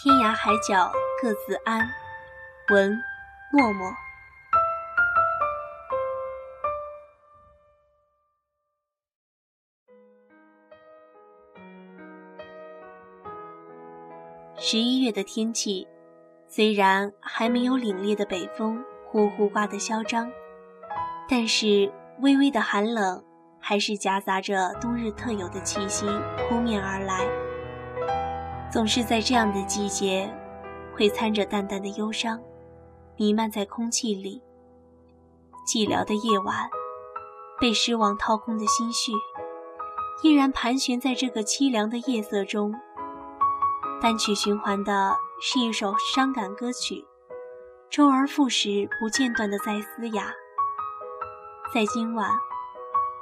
天涯海角各自安。文，默默。十一月的天气，虽然还没有凛冽的北风呼呼刮得嚣张，但是微微的寒冷还是夹杂着冬日特有的气息扑面而来。总是在这样的季节，会掺着淡淡的忧伤，弥漫在空气里。寂寥的夜晚，被失望掏空的心绪，依然盘旋在这个凄凉的夜色中。单曲循环的是一首伤感歌曲，周而复始、不间断的在嘶哑。在今晚，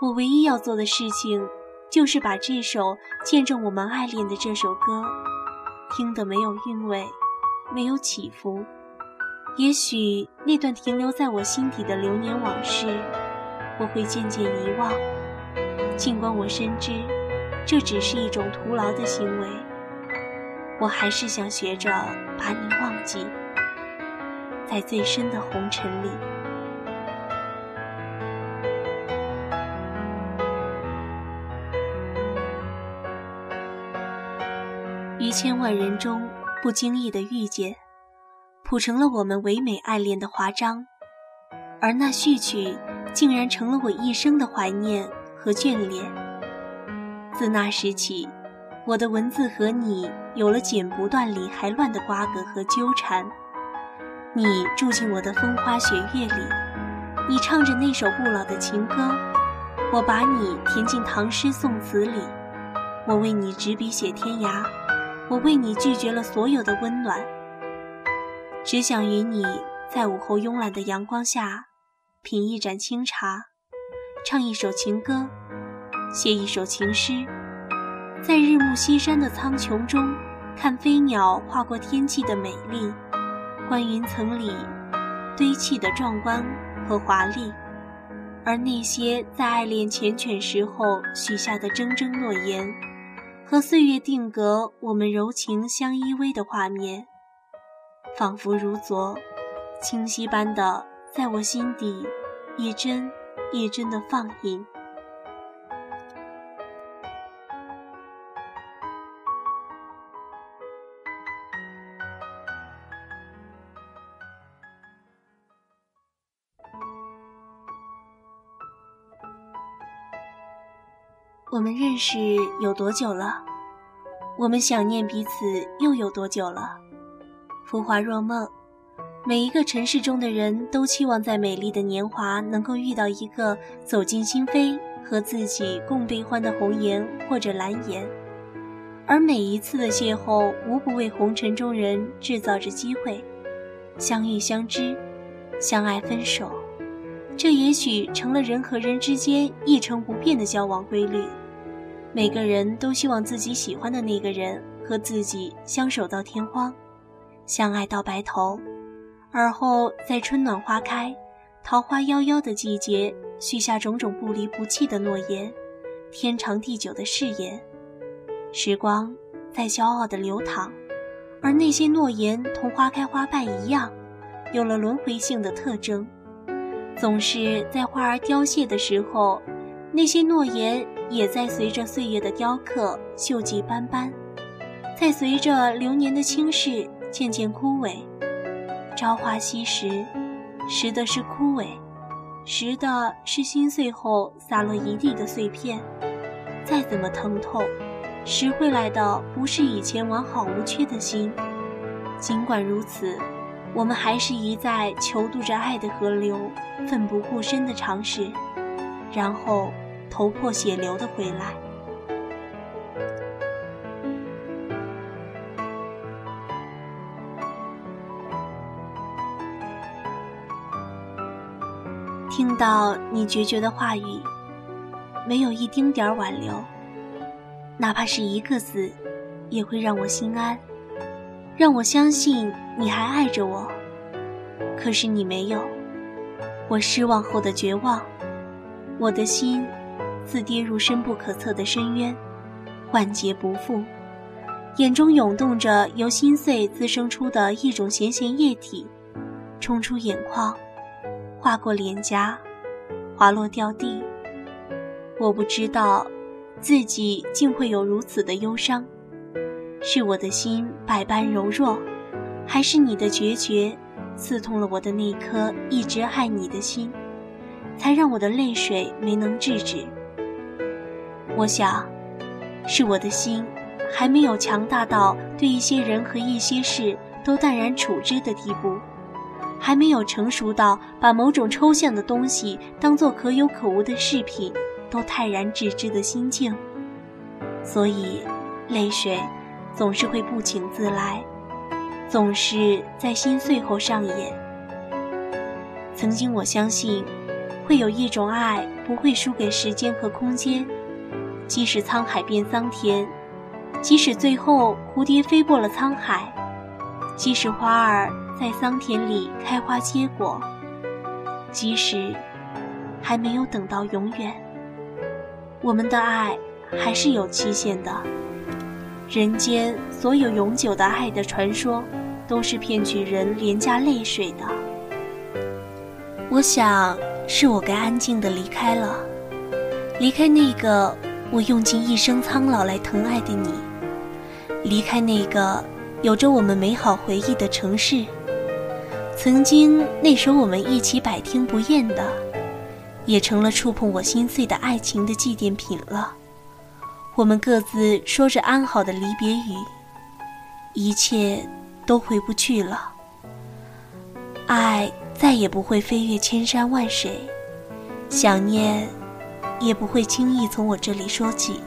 我唯一要做的事情，就是把这首见证我们爱恋的这首歌，听得没有韵味，没有起伏。也许那段停留在我心底的流年往事，我会渐渐遗忘。尽管我深知，这只是一种徒劳的行为。我还是想学着把你忘记，在最深的红尘里。千万人中不经意的遇见，谱成了我们唯美爱恋的华章，而那序曲竟然成了我一生的怀念和眷恋。自那时起。我的文字和你有了剪不断理还乱的瓜葛和纠缠，你住进我的风花雪月里，你唱着那首不老的情歌，我把你填进唐诗宋词里，我为你执笔写天涯，我为你拒绝了所有的温暖，只想与你在午后慵懒的阳光下，品一盏清茶，唱一首情歌，写一首情诗。在日暮西山的苍穹中，看飞鸟划过天际的美丽，观云层里堆砌的壮观和华丽，而那些在爱恋缱绻时候许下的铮铮诺言，和岁月定格我们柔情相依偎的画面，仿佛如昨，清晰般的在我心底一帧一帧的放映。我们认识有多久了？我们想念彼此又有多久了？浮华若梦，每一个城市中的人都期望在美丽的年华能够遇到一个走进心扉、和自己共悲欢的红颜或者蓝颜，而每一次的邂逅，无不为红尘中人制造着机会，相遇、相知、相爱、分手。这也许成了人和人之间一成不变的交往规律。每个人都希望自己喜欢的那个人和自己相守到天荒，相爱到白头，而后在春暖花开、桃花夭夭的季节，许下种种不离不弃的诺言，天长地久的誓言。时光在骄傲的流淌，而那些诺言同花开花败一样，有了轮回性的特征。总是在花儿凋谢的时候，那些诺言也在随着岁月的雕刻锈迹斑斑，在随着流年的轻逝渐渐枯萎。朝花夕拾，拾的是枯萎，拾的是心碎后洒落一地的碎片。再怎么疼痛，拾回来的不是以前完好无缺的心。尽管如此。我们还是一再求渡着爱的河流，奋不顾身的尝试，然后头破血流的回来。听到你决绝的话语，没有一丁点儿挽留，哪怕是一个字，也会让我心安。让我相信你还爱着我，可是你没有。我失望后的绝望，我的心自跌入深不可测的深渊，万劫不复。眼中涌动着由心碎滋生出的一种咸咸液体，冲出眼眶，划过脸颊，滑落掉地。我不知道，自己竟会有如此的忧伤，是我的心百般柔弱，还是你的决绝，刺痛了我的那颗一直爱你的心，才让我的泪水没能制止？我想，是我的心还没有强大到对一些人和一些事都淡然处之的地步，还没有成熟到把某种抽象的东西当做可有可无的饰品。都泰然置之的心境，所以泪水总是会不请自来，总是在心碎后上演。曾经我相信，会有一种爱不会输给时间和空间，即使沧海变桑田，即使最后蝴蝶飞过了沧海，即使花儿在桑田里开花结果，即使还没有等到永远。我们的爱还是有期限的。人间所有永久的爱的传说，都是骗取人廉价泪水的。我想，是我该安静的离开了，离开那个我用尽一生苍老来疼爱的你，离开那个有着我们美好回忆的城市，曾经那首我们一起百听不厌的。也成了触碰我心碎的爱情的祭奠品了。我们各自说着安好的离别语，一切都回不去了。爱再也不会飞越千山万水，想念也不会轻易从我这里说起。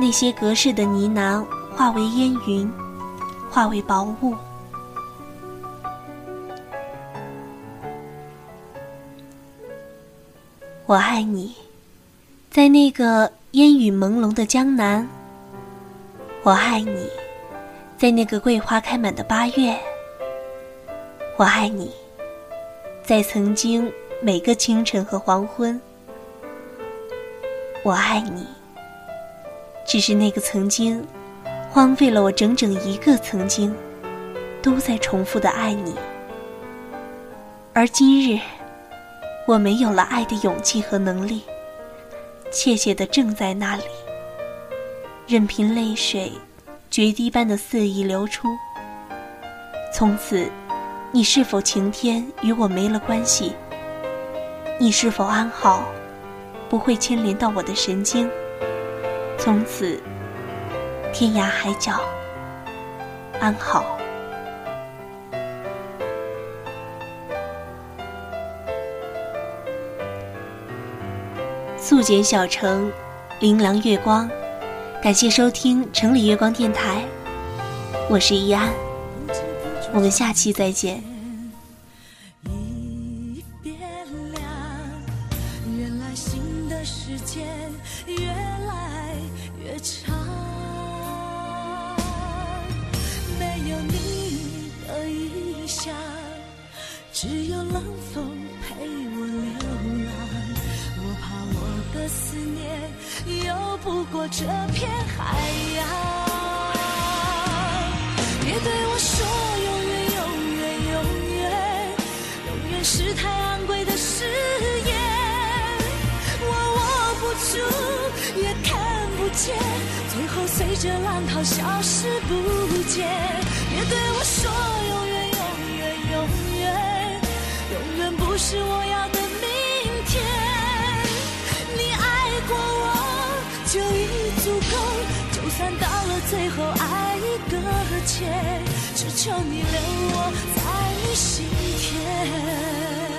那些隔世的呢喃化为烟云，化为薄雾。我爱你，在那个烟雨朦胧的江南。我爱你，在那个桂花开满的八月。我爱你，在曾经每个清晨和黄昏。我爱你，只是那个曾经，荒废了我整整一个曾经，都在重复的爱你，而今日。我没有了爱的勇气和能力，怯怯的正在那里，任凭泪水决堤般的肆意流出。从此，你是否晴天与我没了关系？你是否安好，不会牵连到我的神经？从此，天涯海角，安好。素简小城，琳琅月光。感谢收听城里月光电台，我是易安，我们下期再见。只有冷风陪我流浪。我怕我的思念游不过这片海洋，别对我说永远永远永远，永远是太昂贵的誓言，我握不住也看不见，最后随着浪涛消失不见。别对我说永远不是我要的明天，你爱过我。就已足够，就算到了最后爱已搁浅，只求你留我在你心田。